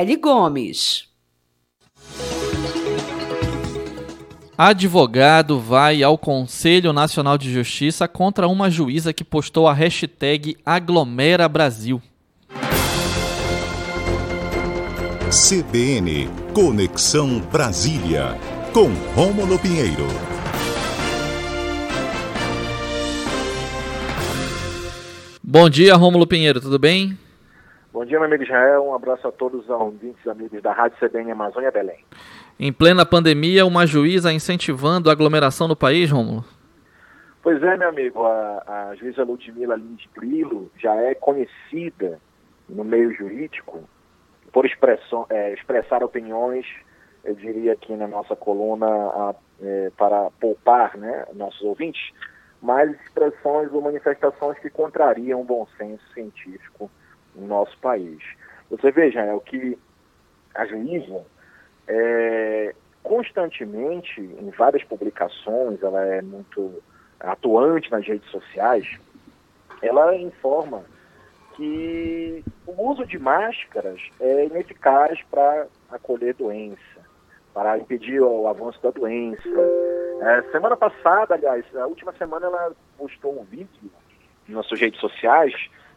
Eli Gomes. Advogado vai ao Conselho Nacional de Justiça contra uma juíza que postou a hashtag Aglomera Brasil. CBN Conexão Brasília com Rômulo Pinheiro. Bom dia, Rômulo Pinheiro, tudo bem? Bom dia, meu amigo Israel. Um abraço a todos os ouvintes amigos da Rádio CBN Amazônia Belém. Em plena pandemia, uma juíza incentivando a aglomeração no país, Rômulo? Pois é, meu amigo. A, a juíza Ludmila Lins Grilo já é conhecida no meio jurídico por expressão, é, expressar opiniões, eu diria aqui na nossa coluna, a, é, para poupar né, nossos ouvintes, mas expressões ou manifestações que contrariam o bom senso científico no nosso país. Você veja, é o que a juíza é, constantemente, em várias publicações, ela é muito atuante nas redes sociais, ela informa que o uso de máscaras é ineficaz para acolher doença, para impedir o avanço da doença. É, semana passada, aliás, a última semana ela postou um vídeo nas suas redes sociais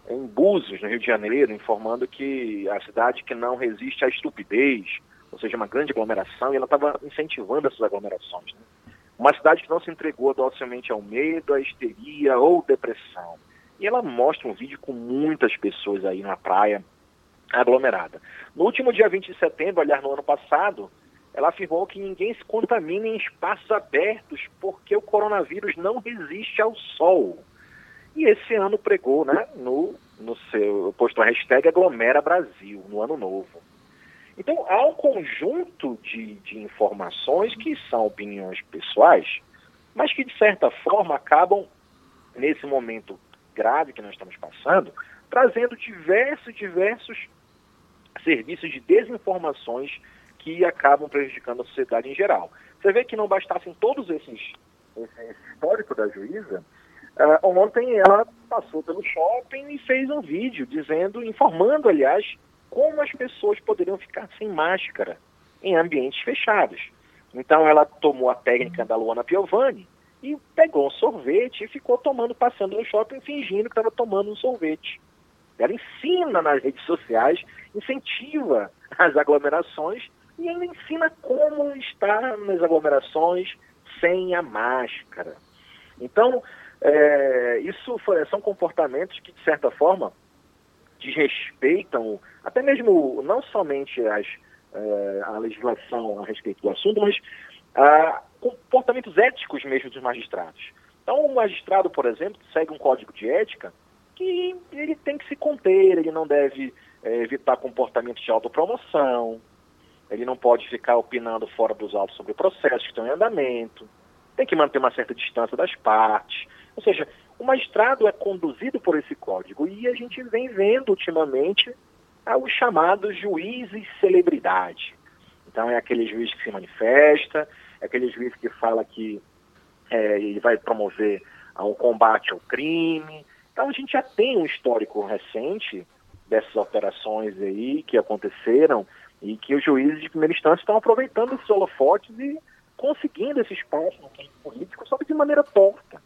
em Búzios, no Rio de Janeiro, informando que a cidade que não resiste à estupidez, ou seja, uma grande aglomeração, e ela estava incentivando essas aglomerações. Né? Uma cidade que não se entregou docilmente ao medo, à histeria ou depressão. E ela mostra um vídeo com muitas pessoas aí na praia aglomerada. No último dia 20 de setembro, aliás, no ano passado, ela afirmou que ninguém se contamina em espaços abertos porque o coronavírus não resiste ao sol. E esse ano pregou, né, no, no seu, postou a hashtag Aglomera Brasil, no ano novo. Então, há um conjunto de, de informações que são opiniões pessoais, mas que, de certa forma, acabam, nesse momento grave que nós estamos passando, trazendo diversos, diversos serviços de desinformações que acabam prejudicando a sociedade em geral. Você vê que não bastassem todos esses, esse histórico da juíza, uh, ontem ela passou pelo shopping e fez um vídeo dizendo, informando, aliás, como as pessoas poderiam ficar sem máscara em ambientes fechados. Então ela tomou a técnica da Luana Piovani e pegou um sorvete e ficou tomando, passando no shopping, fingindo que estava tomando um sorvete. Ela ensina nas redes sociais, incentiva as aglomerações e ainda ensina como estar nas aglomerações sem a máscara. Então, é, isso foi, são comportamentos que, de certa forma, desrespeitam até mesmo não somente as, é, a legislação a respeito do assunto, mas a, comportamentos éticos mesmo dos magistrados. Então, o magistrado, por exemplo, segue um código de ética que ele tem que se conter, ele não deve é, evitar comportamentos de autopromoção, ele não pode ficar opinando fora dos autos sobre processos que estão em andamento, tem que manter uma certa distância das partes. Ou seja, o magistrado é conduzido por esse código e a gente vem vendo ultimamente os chamados juízes celebridade. Então é aquele juiz que se manifesta, é aquele juiz que fala que é, ele vai promover um combate ao crime. Então a gente já tem um histórico recente dessas operações aí que aconteceram e que os juízes de primeira instância estão aproveitando esses holofotes e conseguindo esse espaço no político, só que de maneira torta,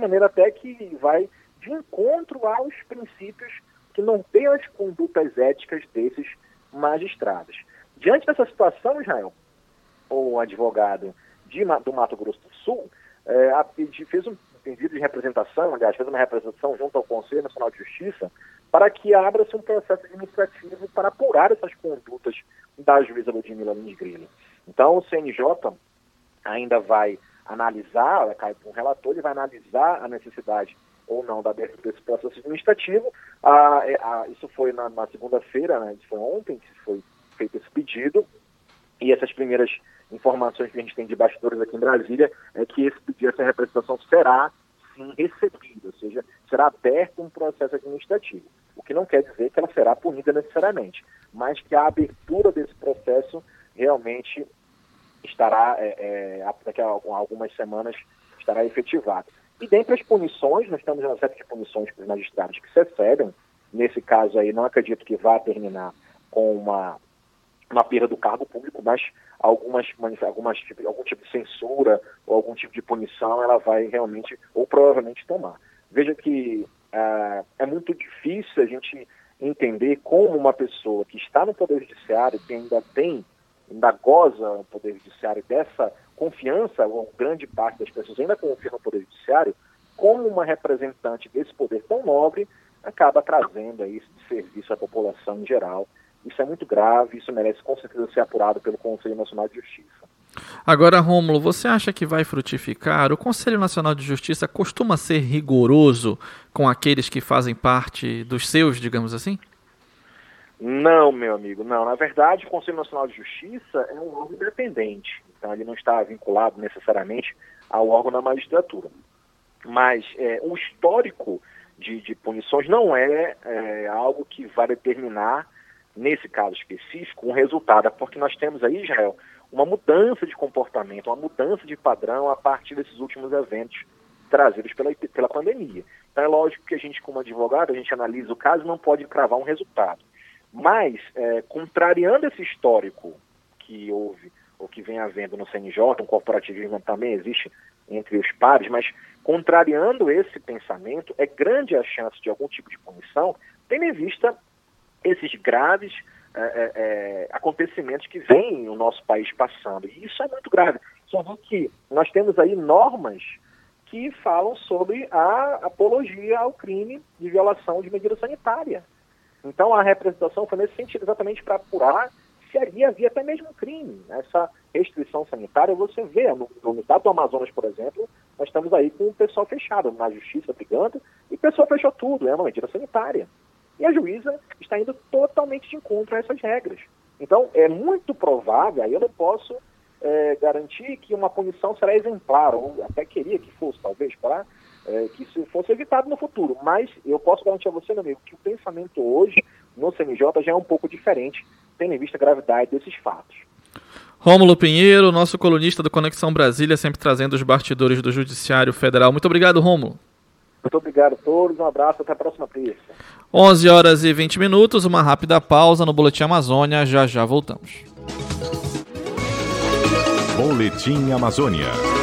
maneira até que vai de encontro aos princípios que norteiam as condutas éticas desses magistrados. Diante dessa situação, Israel, o advogado de, do Mato Grosso do Sul é, fez um pedido de representação, aliás, fez uma representação junto ao Conselho Nacional de Justiça para que abra-se um processo administrativo para apurar essas condutas da juíza Ludmila Lins Grilo. Então, o CNJ ainda vai analisar, cai para um relator, ele vai analisar a necessidade ou não da abertura desse processo administrativo. Ah, ah, isso foi na, na segunda-feira, né, isso foi ontem que foi feito esse pedido, e essas primeiras informações que a gente tem de bastidores aqui em Brasília é que esse pedido, essa representação será sim recebida, ou seja, será aberto um processo administrativo. O que não quer dizer que ela será punida necessariamente, mas que a abertura desse processo realmente estará, é, é, daqui a algumas semanas, estará efetivada. E dentre as punições, nós temos uma série de punições para os magistrados que se excedem. Nesse caso aí, não acredito que vá terminar com uma uma perda do cargo público, mas algumas, algumas tipo, algum tipo de censura ou algum tipo de punição ela vai realmente ou provavelmente tomar. Veja que ah, é muito difícil a gente entender como uma pessoa que está no Poder Judiciário, que ainda tem, ainda goza o Poder Judiciário dessa confiança, ou grande parte das pessoas ainda confia no Poder Judiciário, como uma representante desse poder tão nobre acaba trazendo aí esse serviço à população em geral. Isso é muito grave, isso merece com certeza ser apurado pelo Conselho Nacional de Justiça. Agora, Rômulo, você acha que vai frutificar? O Conselho Nacional de Justiça costuma ser rigoroso com aqueles que fazem parte dos seus, digamos assim? Não, meu amigo, não. Na verdade, o Conselho Nacional de Justiça é um órgão independente, então ele não está vinculado necessariamente ao órgão da magistratura. Mas é, o histórico de, de punições não é, é algo que vai determinar, nesse caso específico, um resultado, porque nós temos aí, Israel, uma mudança de comportamento, uma mudança de padrão a partir desses últimos eventos trazidos pela, pela pandemia. Então é lógico que a gente, como advogado, a gente analisa o caso e não pode cravar um resultado. Mas, é, contrariando esse histórico que houve, ou que vem havendo no CNJ, um corporativismo também existe entre os pares, mas contrariando esse pensamento, é grande a chance de algum tipo de punição, tendo em vista esses graves é, é, é, acontecimentos que vêm no nosso país passando. E isso é muito grave. Só que nós temos aí normas que falam sobre a apologia ao crime de violação de medida sanitária. Então a representação foi nesse sentido, exatamente para apurar se ali havia até mesmo crime. Essa restrição sanitária, você vê, no, no estado do Amazonas, por exemplo, nós estamos aí com o pessoal fechado, na justiça brigando, e o pessoal fechou tudo, é uma medida sanitária. E a juíza está indo totalmente de encontro a essas regras. Então, é muito provável, aí eu não posso é, garantir que uma punição será exemplar, ou até queria que fosse, talvez, para é, que isso fosse evitado no futuro. Mas eu posso garantir a você, meu amigo, que o pensamento hoje no CNJ já é um pouco diferente, tendo em vista a gravidade desses fatos. Rômulo Pinheiro, nosso colunista do Conexão Brasília, sempre trazendo os bastidores do Judiciário Federal. Muito obrigado, Rômulo. Muito obrigado a todos, um abraço, até a próxima terça. 11 horas e 20 minutos, uma rápida pausa no Boletim Amazônia, já já voltamos. Boletim Amazônia.